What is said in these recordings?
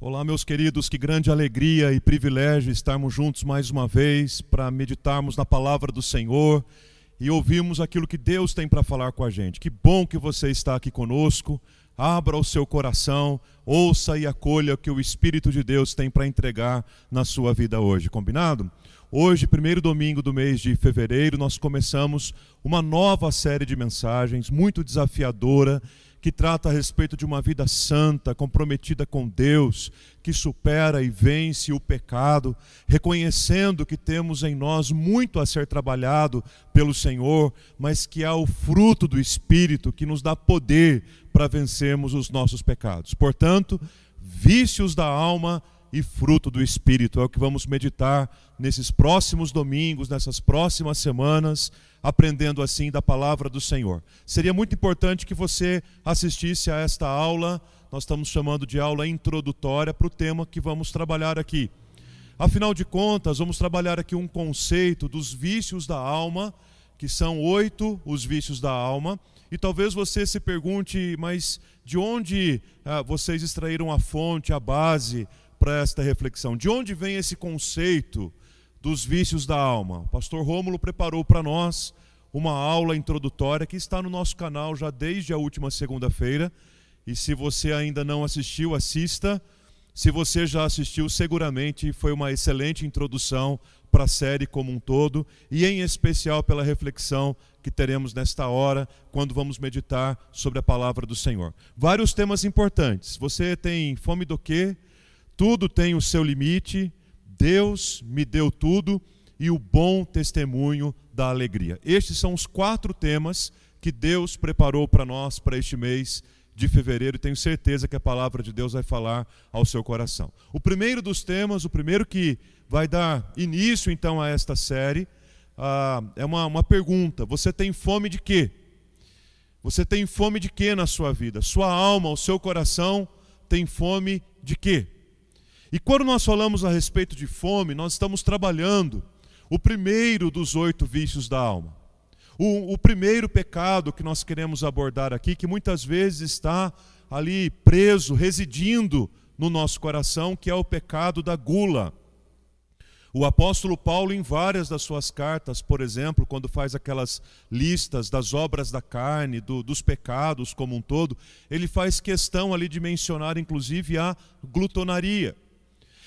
Olá, meus queridos, que grande alegria e privilégio estarmos juntos mais uma vez para meditarmos na palavra do Senhor e ouvirmos aquilo que Deus tem para falar com a gente. Que bom que você está aqui conosco. Abra o seu coração, ouça e acolha o que o Espírito de Deus tem para entregar na sua vida hoje, combinado? Hoje, primeiro domingo do mês de fevereiro, nós começamos uma nova série de mensagens muito desafiadora que trata a respeito de uma vida santa, comprometida com Deus, que supera e vence o pecado, reconhecendo que temos em nós muito a ser trabalhado pelo Senhor, mas que há o fruto do Espírito que nos dá poder para vencermos os nossos pecados. Portanto, vícios da alma e fruto do Espírito é o que vamos meditar nesses próximos domingos, nessas próximas semanas aprendendo assim da palavra do Senhor. Seria muito importante que você assistisse a esta aula, nós estamos chamando de aula introdutória para o tema que vamos trabalhar aqui. Afinal de contas, vamos trabalhar aqui um conceito dos vícios da alma, que são oito os vícios da alma, e talvez você se pergunte, mas de onde ah, vocês extraíram a fonte, a base para esta reflexão? De onde vem esse conceito dos vícios da alma. O pastor Rômulo preparou para nós uma aula introdutória que está no nosso canal já desde a última segunda-feira. E se você ainda não assistiu, assista. Se você já assistiu, seguramente foi uma excelente introdução para a série como um todo e em especial pela reflexão que teremos nesta hora quando vamos meditar sobre a palavra do Senhor. Vários temas importantes. Você tem fome do quê? Tudo tem o seu limite Deus me deu tudo e o bom testemunho da alegria. Estes são os quatro temas que Deus preparou para nós para este mês de fevereiro e tenho certeza que a palavra de Deus vai falar ao seu coração. O primeiro dos temas, o primeiro que vai dar início então a esta série, ah, é uma, uma pergunta: você tem fome de quê? Você tem fome de quê na sua vida? Sua alma, o seu coração tem fome de quê? E quando nós falamos a respeito de fome, nós estamos trabalhando o primeiro dos oito vícios da alma. O, o, primeiro pecado que nós queremos abordar aqui, que muitas vezes está ali preso, residindo no nosso coração, que é o pecado da gula. O apóstolo Paulo, em várias das suas cartas, por exemplo, quando faz aquelas listas das obras da carne, do, dos pecados como um todo, ele faz questão ali de mencionar, inclusive, a glutonaria.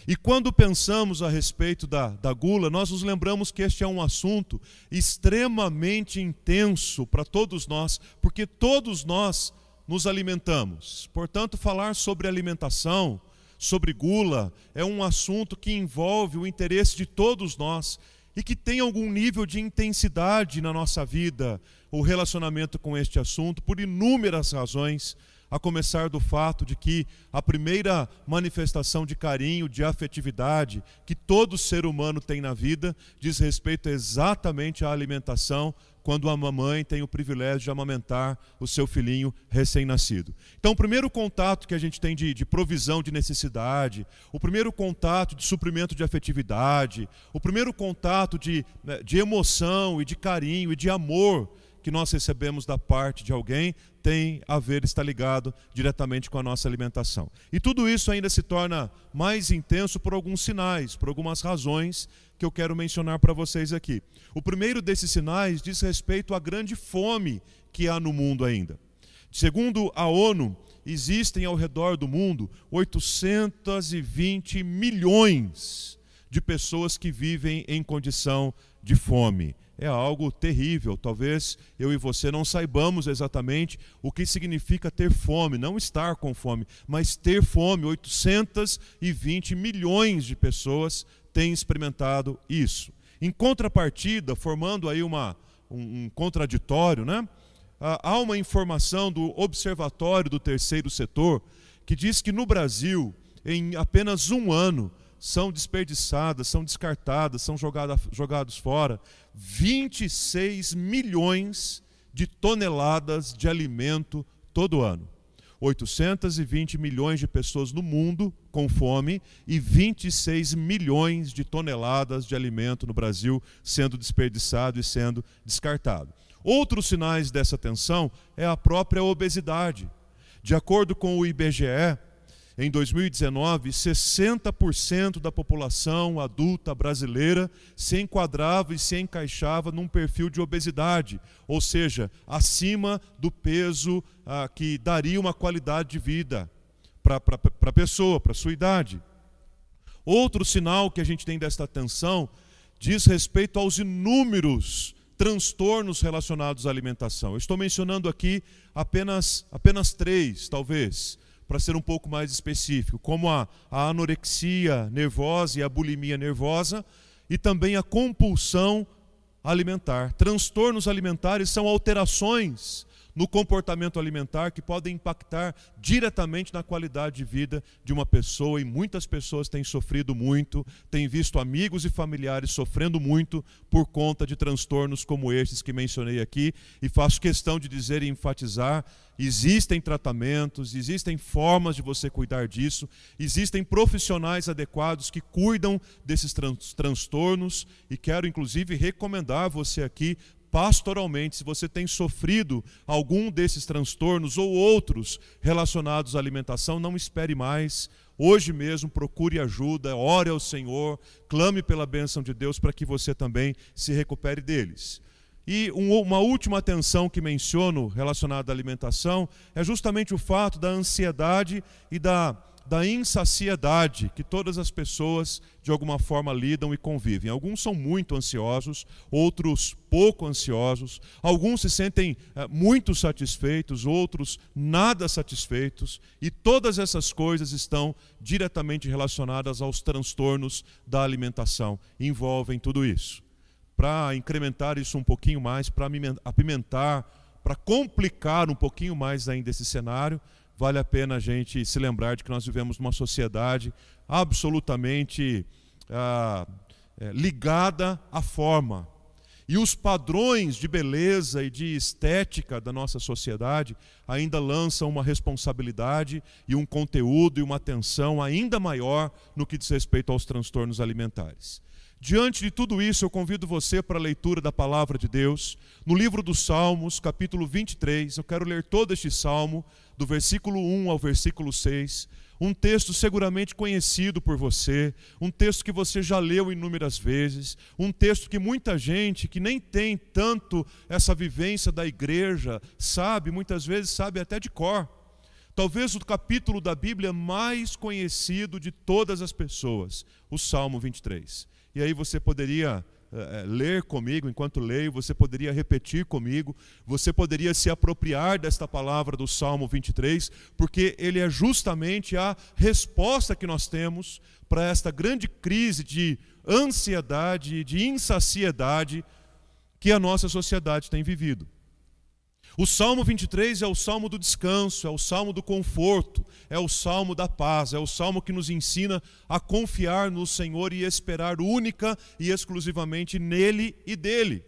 E quando pensamos a respeito da, da gula, nós nos lembramos que este é um assunto extremamente intenso para todos nós, porque todos nós nos alimentamos. Portanto, falar sobre alimentação, sobre gula, é um assunto que envolve o interesse de todos nós e que tem algum nível de intensidade na nossa vida, o relacionamento com este assunto, por inúmeras razões a começar do fato de que a primeira manifestação de carinho, de afetividade que todo ser humano tem na vida diz respeito exatamente à alimentação, quando a mamãe tem o privilégio de amamentar o seu filhinho recém-nascido. Então, o primeiro contato que a gente tem de, de, provisão de necessidade, o primeiro contato de suprimento de afetividade, o primeiro contato de, né, de emoção e de carinho e de amor que nós recebemos da parte de alguém tem a ver, está ligado diretamente com a nossa alimentação. E tudo isso ainda se torna mais intenso por alguns sinais, por algumas razões que eu quero mencionar para vocês aqui. O primeiro desses sinais diz respeito à grande fome que há no mundo ainda. Segundo a ONU, existem ao redor do mundo 820 milhões de pessoas que vivem em condição de fome é algo terrível. Talvez eu e você não saibamos exatamente o que significa ter fome, não estar com fome, mas ter fome. 820 milhões de pessoas têm experimentado isso. Em contrapartida, formando aí uma, um, um contraditório, né? há uma informação do Observatório do Terceiro Setor que diz que no Brasil, em apenas um ano, são desperdiçadas, são descartadas, são jogadas, jogados fora 26 milhões de toneladas de alimento todo ano. 820 milhões de pessoas no mundo com fome e 26 milhões de toneladas de alimento no Brasil sendo desperdiçado e sendo descartado. Outros sinais dessa tensão é a própria obesidade. De acordo com o IBGE, em 2019, 60% da população adulta brasileira se enquadrava e se encaixava num perfil de obesidade, ou seja, acima do peso ah, que daria uma qualidade de vida para a pessoa, para a sua idade. Outro sinal que a gente tem desta atenção diz respeito aos inúmeros transtornos relacionados à alimentação. Eu estou mencionando aqui apenas, apenas três, talvez para ser um pouco mais específico, como a, a anorexia nervosa e a bulimia nervosa, e também a compulsão alimentar. Transtornos alimentares são alterações no comportamento alimentar que podem impactar diretamente na qualidade de vida de uma pessoa e muitas pessoas têm sofrido muito, têm visto amigos e familiares sofrendo muito por conta de transtornos como estes que mencionei aqui e faço questão de dizer e enfatizar Existem tratamentos, existem formas de você cuidar disso, existem profissionais adequados que cuidam desses transtornos e quero inclusive recomendar você aqui pastoralmente, se você tem sofrido algum desses transtornos ou outros relacionados à alimentação, não espere mais. Hoje mesmo procure ajuda, ore ao Senhor, clame pela bênção de Deus para que você também se recupere deles. E uma última atenção que menciono relacionada à alimentação é justamente o fato da ansiedade e da da insaciedade que todas as pessoas de alguma forma lidam e convivem. Alguns são muito ansiosos, outros pouco ansiosos, alguns se sentem é, muito satisfeitos, outros nada satisfeitos, e todas essas coisas estão diretamente relacionadas aos transtornos da alimentação, envolvem tudo isso. Para incrementar isso um pouquinho mais, para apimentar, para complicar um pouquinho mais ainda esse cenário, vale a pena a gente se lembrar de que nós vivemos numa sociedade absolutamente ah, é, ligada à forma. E os padrões de beleza e de estética da nossa sociedade ainda lançam uma responsabilidade e um conteúdo e uma atenção ainda maior no que diz respeito aos transtornos alimentares. Diante de tudo isso, eu convido você para a leitura da palavra de Deus. No livro dos Salmos, capítulo 23, eu quero ler todo este salmo, do versículo 1 ao versículo 6. Um texto seguramente conhecido por você, um texto que você já leu inúmeras vezes, um texto que muita gente que nem tem tanto essa vivência da igreja sabe, muitas vezes sabe até de cor. Talvez o capítulo da Bíblia mais conhecido de todas as pessoas, o Salmo 23. E aí você poderia é, ler comigo, enquanto leio, você poderia repetir comigo, você poderia se apropriar desta palavra do Salmo 23, porque ele é justamente a resposta que nós temos para esta grande crise de ansiedade, de insaciedade que a nossa sociedade tem vivido. O Salmo 23 é o salmo do descanso, é o salmo do conforto, é o salmo da paz, é o salmo que nos ensina a confiar no Senhor e esperar única e exclusivamente nele e dele.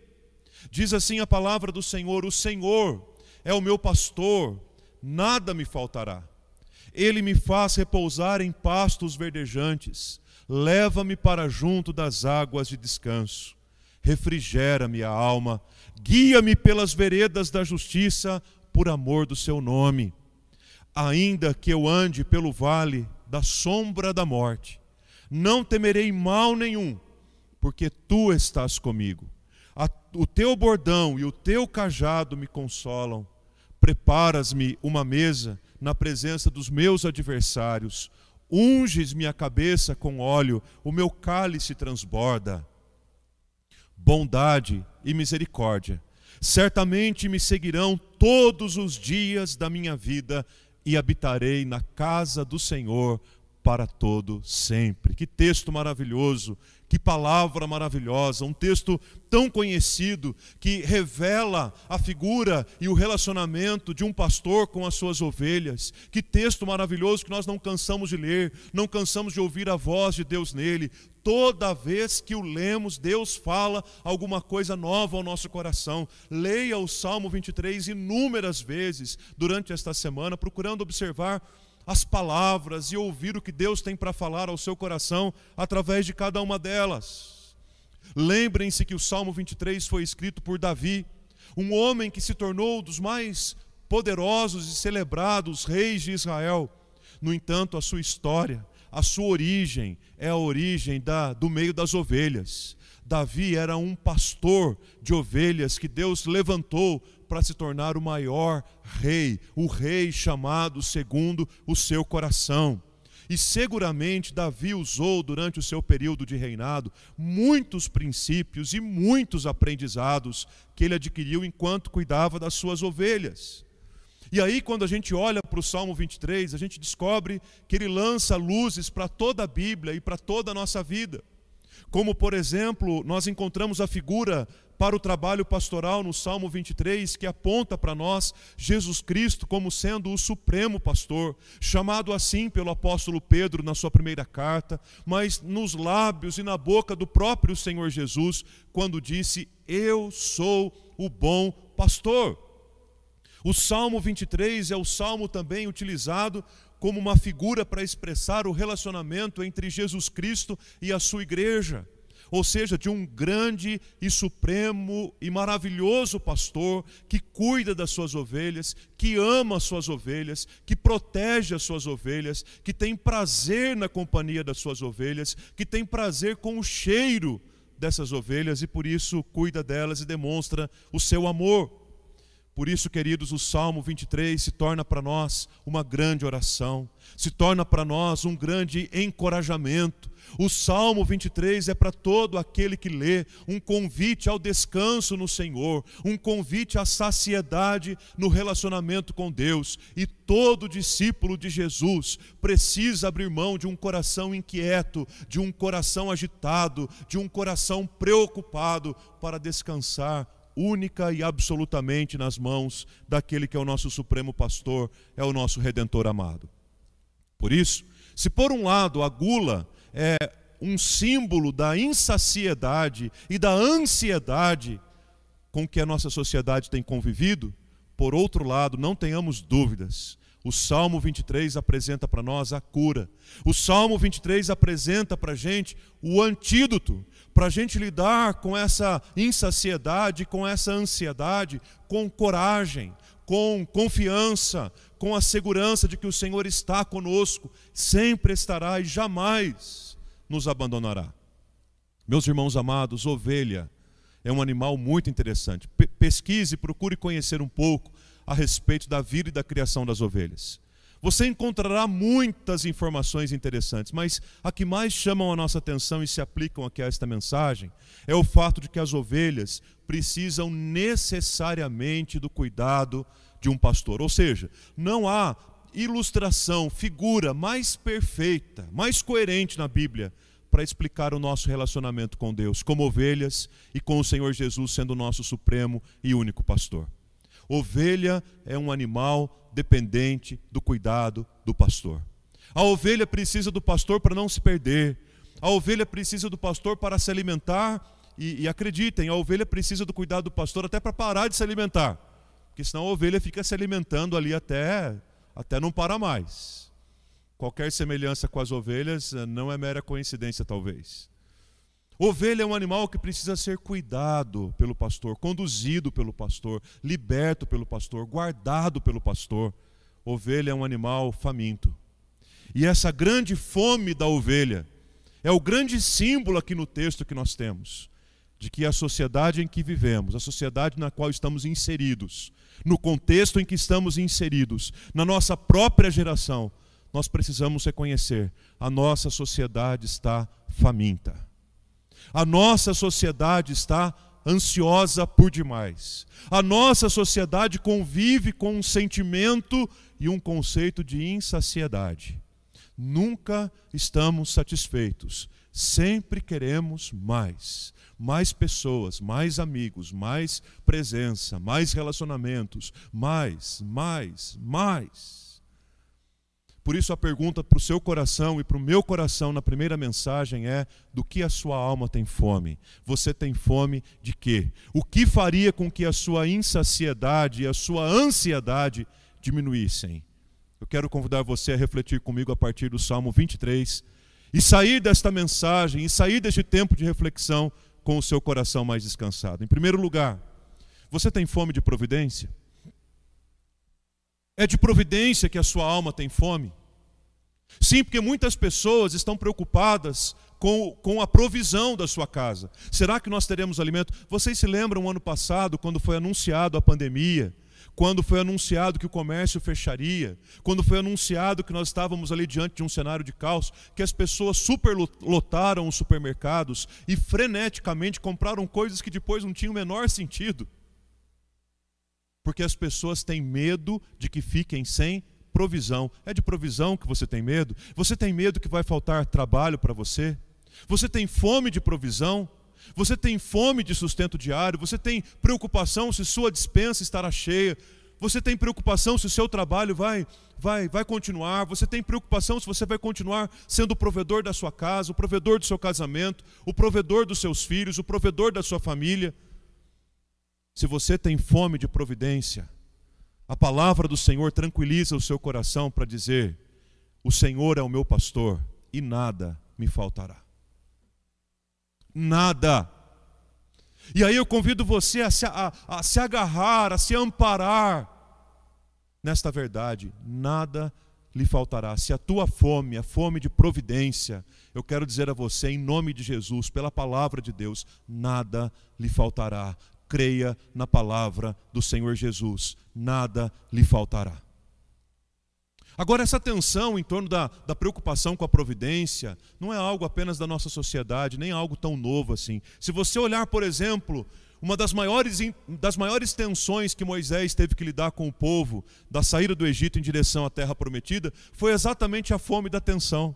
Diz assim a palavra do Senhor: O Senhor é o meu pastor, nada me faltará. Ele me faz repousar em pastos verdejantes, leva-me para junto das águas de descanso refrigera-me a alma, guia-me pelas veredas da justiça, por amor do seu nome. Ainda que eu ande pelo vale da sombra da morte, não temerei mal nenhum, porque tu estás comigo. o teu bordão e o teu cajado me consolam. Preparas-me uma mesa na presença dos meus adversários. Unges minha cabeça com óleo, o meu cálice transborda bondade e misericórdia. Certamente me seguirão todos os dias da minha vida e habitarei na casa do Senhor para todo sempre. Que texto maravilhoso, que palavra maravilhosa, um texto tão conhecido que revela a figura e o relacionamento de um pastor com as suas ovelhas. Que texto maravilhoso que nós não cansamos de ler, não cansamos de ouvir a voz de Deus nele toda vez que o lemos, Deus fala alguma coisa nova ao nosso coração. Leia o Salmo 23 inúmeras vezes durante esta semana, procurando observar as palavras e ouvir o que Deus tem para falar ao seu coração através de cada uma delas. Lembrem-se que o Salmo 23 foi escrito por Davi, um homem que se tornou dos mais poderosos e celebrados reis de Israel No entanto, a sua história, a sua origem é a origem da, do meio das ovelhas. Davi era um pastor de ovelhas que Deus levantou para se tornar o maior rei, o rei chamado segundo o seu coração. E seguramente Davi usou durante o seu período de reinado muitos princípios e muitos aprendizados que ele adquiriu enquanto cuidava das suas ovelhas. E aí, quando a gente olha para o Salmo 23, a gente descobre que ele lança luzes para toda a Bíblia e para toda a nossa vida. Como, por exemplo, nós encontramos a figura para o trabalho pastoral no Salmo 23, que aponta para nós Jesus Cristo como sendo o supremo pastor, chamado assim pelo apóstolo Pedro na sua primeira carta, mas nos lábios e na boca do próprio Senhor Jesus, quando disse: Eu sou o bom pastor. O Salmo 23 é o salmo também utilizado como uma figura para expressar o relacionamento entre Jesus Cristo e a sua igreja. Ou seja, de um grande e supremo e maravilhoso pastor que cuida das suas ovelhas, que ama as suas ovelhas, que protege as suas ovelhas, que tem prazer na companhia das suas ovelhas, que tem prazer com o cheiro dessas ovelhas e por isso cuida delas e demonstra o seu amor. Por isso, queridos, o Salmo 23 se torna para nós uma grande oração, se torna para nós um grande encorajamento. O Salmo 23 é para todo aquele que lê um convite ao descanso no Senhor, um convite à saciedade no relacionamento com Deus. E todo discípulo de Jesus precisa abrir mão de um coração inquieto, de um coração agitado, de um coração preocupado para descansar única e absolutamente nas mãos daquele que é o nosso supremo pastor, é o nosso redentor amado. Por isso, se por um lado a gula é um símbolo da insaciedade e da ansiedade com que a nossa sociedade tem convivido, por outro lado, não tenhamos dúvidas, o Salmo 23 apresenta para nós a cura. O Salmo 23 apresenta para a gente o antídoto para a gente lidar com essa insaciedade, com essa ansiedade, com coragem, com confiança, com a segurança de que o Senhor está conosco, sempre estará e jamais nos abandonará. Meus irmãos amados, ovelha é um animal muito interessante. Pesquise, procure conhecer um pouco a respeito da vida e da criação das ovelhas. Você encontrará muitas informações interessantes, mas a que mais chamam a nossa atenção e se aplicam aqui a esta mensagem é o fato de que as ovelhas precisam necessariamente do cuidado de um pastor. Ou seja, não há ilustração, figura mais perfeita, mais coerente na Bíblia para explicar o nosso relacionamento com Deus, como ovelhas e com o Senhor Jesus sendo o nosso supremo e único pastor. Ovelha é um animal dependente do cuidado do pastor. A ovelha precisa do pastor para não se perder. A ovelha precisa do pastor para se alimentar. E, e acreditem, a ovelha precisa do cuidado do pastor até para parar de se alimentar. Porque senão a ovelha fica se alimentando ali até, até não parar mais. Qualquer semelhança com as ovelhas eh, não é mera coincidência, talvez. Ovelha é um animal que precisa ser cuidado pelo pastor, conduzido pelo pastor, liberto pelo pastor, guardado pelo pastor. Ovelha é um animal faminto. E essa grande fome da ovelha é o grande símbolo aqui no texto que nós temos, de que a sociedade em que vivemos, a sociedade na qual estamos inseridos, no contexto em que estamos inseridos, na nossa própria geração, nós precisamos reconhecer: a nossa sociedade está faminta. A nossa sociedade está ansiosa por demais. A nossa sociedade convive com um sentimento e um conceito de insaciedade. Nunca estamos satisfeitos. Sempre queremos mais. Mais pessoas, mais amigos, mais presença, mais relacionamentos, mais, mais, mais. Por isso a pergunta para o seu coração e para o meu coração na primeira mensagem é: do que a sua alma tem fome? Você tem fome de quê? O que faria com que a sua insaciedade e a sua ansiedade diminuíssem? Eu quero convidar você a refletir comigo a partir do Salmo 23 e sair desta mensagem e sair deste tempo de reflexão com o seu coração mais descansado. Em primeiro lugar, você tem fome de providência? É de providência que a sua alma tem fome. Sim, porque muitas pessoas estão preocupadas com, com a provisão da sua casa. Será que nós teremos alimento? Vocês se lembram ano passado, quando foi anunciado a pandemia? Quando foi anunciado que o comércio fecharia, quando foi anunciado que nós estávamos ali diante de um cenário de caos, que as pessoas superlotaram os supermercados e freneticamente compraram coisas que depois não tinham o menor sentido. Porque as pessoas têm medo de que fiquem sem provisão. É de provisão que você tem medo? Você tem medo que vai faltar trabalho para você? Você tem fome de provisão? Você tem fome de sustento diário? Você tem preocupação se sua dispensa estará cheia? Você tem preocupação se o seu trabalho vai, vai, vai continuar? Você tem preocupação se você vai continuar sendo o provedor da sua casa, o provedor do seu casamento, o provedor dos seus filhos, o provedor da sua família? Se você tem fome de providência, a palavra do Senhor tranquiliza o seu coração para dizer: O Senhor é o meu pastor e nada me faltará. Nada. E aí eu convido você a se, a, a se agarrar, a se amparar nesta verdade: nada lhe faltará. Se a tua fome, a fome de providência, eu quero dizer a você, em nome de Jesus, pela palavra de Deus, nada lhe faltará creia na palavra do Senhor Jesus, nada lhe faltará. Agora, essa tensão em torno da, da preocupação com a providência não é algo apenas da nossa sociedade, nem algo tão novo assim. Se você olhar, por exemplo, uma das maiores, das maiores tensões que Moisés teve que lidar com o povo da saída do Egito em direção à terra prometida foi exatamente a fome da tensão,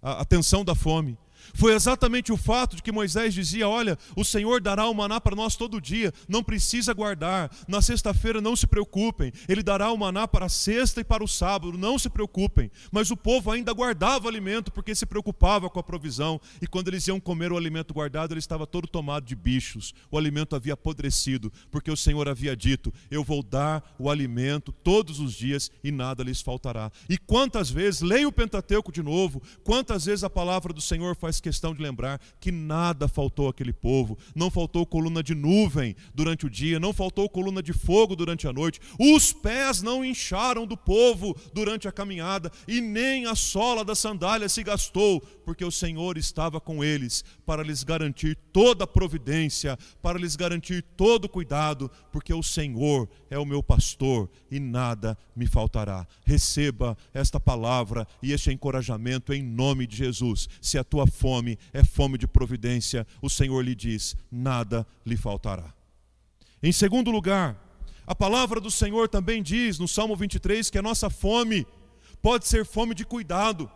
a, a tensão da fome. Foi exatamente o fato de que Moisés dizia: Olha, o Senhor dará o maná para nós todo dia, não precisa guardar. Na sexta-feira não se preocupem, Ele dará o maná para a sexta e para o sábado, não se preocupem. Mas o povo ainda guardava alimento porque se preocupava com a provisão. E quando eles iam comer o alimento guardado, ele estava todo tomado de bichos. O alimento havia apodrecido, porque o Senhor havia dito: Eu vou dar o alimento todos os dias e nada lhes faltará. E quantas vezes, leia o Pentateuco de novo, quantas vezes a palavra do Senhor faz faz questão de lembrar que nada faltou àquele povo. Não faltou coluna de nuvem durante o dia, não faltou coluna de fogo durante a noite. Os pés não incharam do povo durante a caminhada, e nem a sola da sandália se gastou, porque o Senhor estava com eles para lhes garantir toda a providência, para lhes garantir todo o cuidado, porque o Senhor é o meu pastor e nada me faltará. Receba esta palavra e este encorajamento em nome de Jesus. Se a tua fome é fome de providência, o Senhor lhe diz: nada lhe faltará. Em segundo lugar, a palavra do Senhor também diz no Salmo 23 que a nossa fome pode ser fome de cuidado.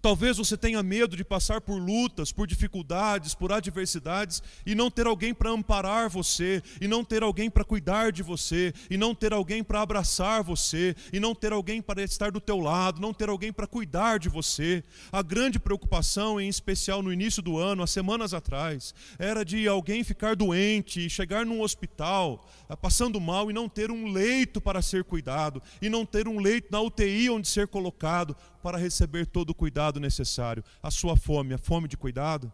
Talvez você tenha medo de passar por lutas, por dificuldades, por adversidades e não ter alguém para amparar você, e não ter alguém para cuidar de você, e não ter alguém para abraçar você, e não ter alguém para estar do teu lado, não ter alguém para cuidar de você. A grande preocupação, em especial no início do ano, há semanas atrás, era de alguém ficar doente chegar num hospital, ah, passando mal e não ter um leito para ser cuidado, e não ter um leito na UTI onde ser colocado para receber todo o cuidado necessário. A sua fome, a fome de cuidado?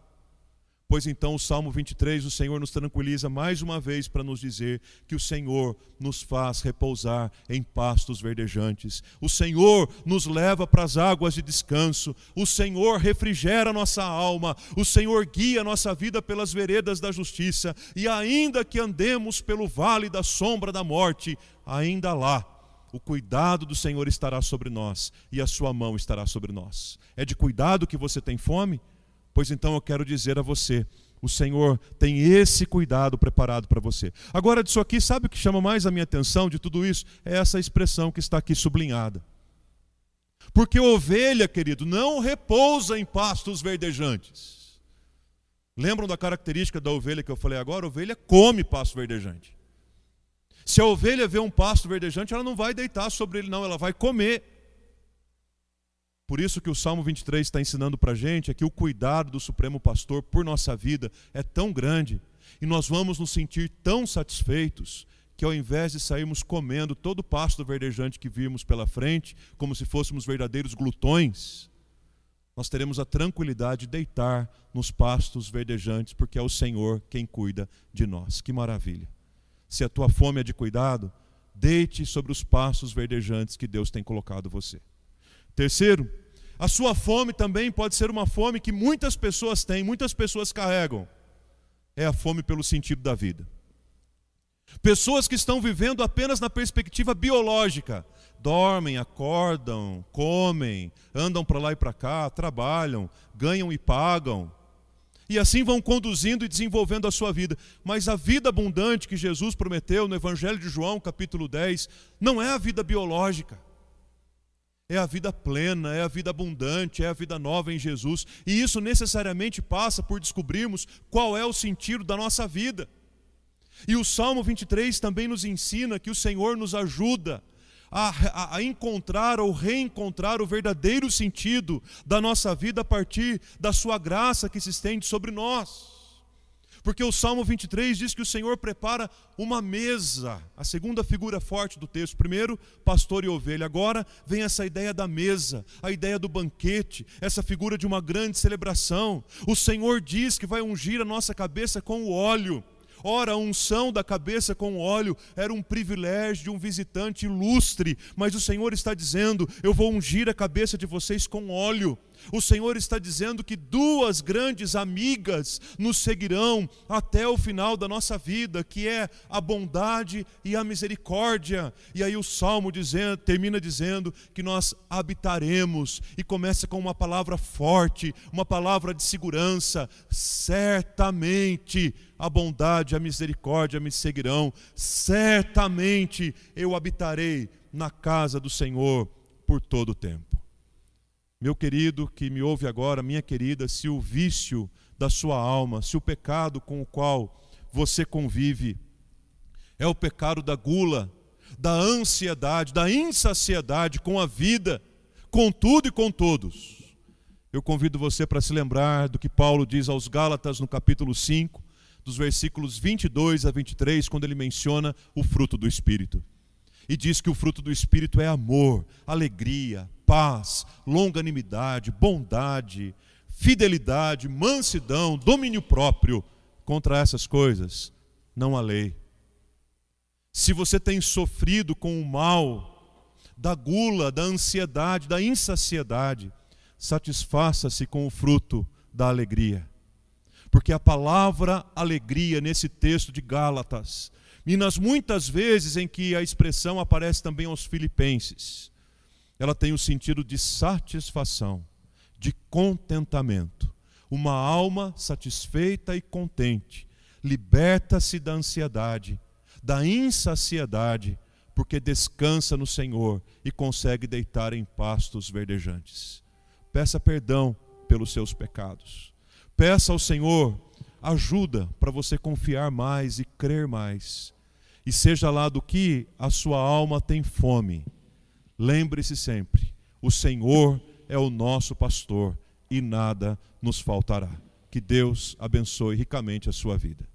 Pois então, o Salmo 23, o Senhor nos tranquiliza mais uma vez para nos dizer que o Senhor nos faz repousar em pastos verdejantes. O Senhor nos leva para as águas de descanso. O Senhor refrigera nossa alma. O Senhor guia nossa vida pelas veredas da justiça. E ainda que andemos pelo vale da sombra da morte, ainda lá o cuidado do Senhor estará sobre nós e a sua mão estará sobre nós. É de cuidado que você tem fome? Pois então eu quero dizer a você, o Senhor tem esse cuidado preparado para você. Agora, disso aqui, sabe o que chama mais a minha atenção de tudo isso? É essa expressão que está aqui sublinhada. Porque ovelha, querido, não repousa em pastos verdejantes. Lembram da característica da ovelha que eu falei agora? A ovelha come pasto verdejante. Se a ovelha vê um pasto verdejante, ela não vai deitar sobre ele, não, ela vai comer. Por isso que o Salmo 23 está ensinando para a gente é que o cuidado do Supremo Pastor por nossa vida é tão grande e nós vamos nos sentir tão satisfeitos que ao invés de sairmos comendo todo o pasto verdejante que vimos pela frente, como se fôssemos verdadeiros glutões, nós teremos a tranquilidade de deitar nos pastos verdejantes, porque é o Senhor quem cuida de nós. Que maravilha! Se a tua fome é de cuidado, deite sobre os pastos verdejantes que Deus tem colocado você. Terceiro, A sua fome também pode ser uma fome que muitas pessoas têm, muitas pessoas carregam. É a fome pelo sentido da vida. Pessoas que estão vivendo apenas na perspectiva biológica. Dormem, acordam, comem, andam para lá e para cá, trabalham, ganham e pagam. E assim vão conduzindo e desenvolvendo a sua vida. Mas a vida abundante que Jesus prometeu no Evangelho de João, capítulo 10, não é a vida biológica. É a vida plena, é a vida abundante, é a vida nova em Jesus. E isso necessariamente passa por descobrirmos qual é o sentido da nossa vida. E o Salmo 23 também nos ensina que o Senhor nos ajuda a, a, encontrar ou reencontrar o verdadeiro sentido da nossa vida a partir da Sua graça que se estende sobre nós. Porque o Salmo 23 diz que o Senhor prepara uma mesa, a segunda figura forte do texto. Primeiro, pastor e ovelha. Agora vem essa ideia da mesa, a ideia do banquete, essa figura de uma grande celebração. O Senhor diz que vai ungir a nossa cabeça com o óleo. Ora, a unção da cabeça com óleo era um privilégio de um visitante ilustre, mas o Senhor está dizendo: Eu vou ungir a cabeça de vocês com óleo. O Senhor está dizendo que duas grandes amigas nos seguirão até o final da nossa vida, que é a bondade e a misericórdia. E aí o salmo dizendo, termina dizendo que nós habitaremos e começa com uma palavra forte, uma palavra de segurança. Certamente a bondade a misericórdia me seguirão. Certamente eu habitarei na casa do Senhor por todo o tempo. Meu querido que me ouve agora, minha querida, se o vício da sua alma, se o pecado com o qual você convive é o pecado da gula, da ansiedade, da insaciedade com a vida, com tudo e com todos. Eu convido você para se lembrar do que Paulo diz aos Gálatas no capítulo 5, dos versículos 22 a 23, quando ele menciona o fruto do Espírito. E diz que o fruto do Espírito é amor, alegria, paz, longanimidade, bondade, fidelidade, mansidão, domínio próprio. Contra essas coisas não há lei. Se você tem sofrido com o mal da gula, da ansiedade, da insaciedade, satisfaça-se com o fruto da alegria. Porque a palavra alegria nesse texto de Gálatas, e nas muitas vezes em que a expressão aparece também aos filipenses, ela tem o sentido de satisfação, de contentamento. Uma alma satisfeita e contente liberta-se da ansiedade, da insaciedade, porque descansa no Senhor e consegue deitar em pastos verdejantes. Peça perdão pelos seus pecados. Peça ao Senhor ajuda para você confiar mais e crer mais. E seja lá do que a sua alma tem fome Lembre-se sempre: o Senhor é o nosso pastor e nada nos faltará. Que Deus abençoe ricamente a sua vida.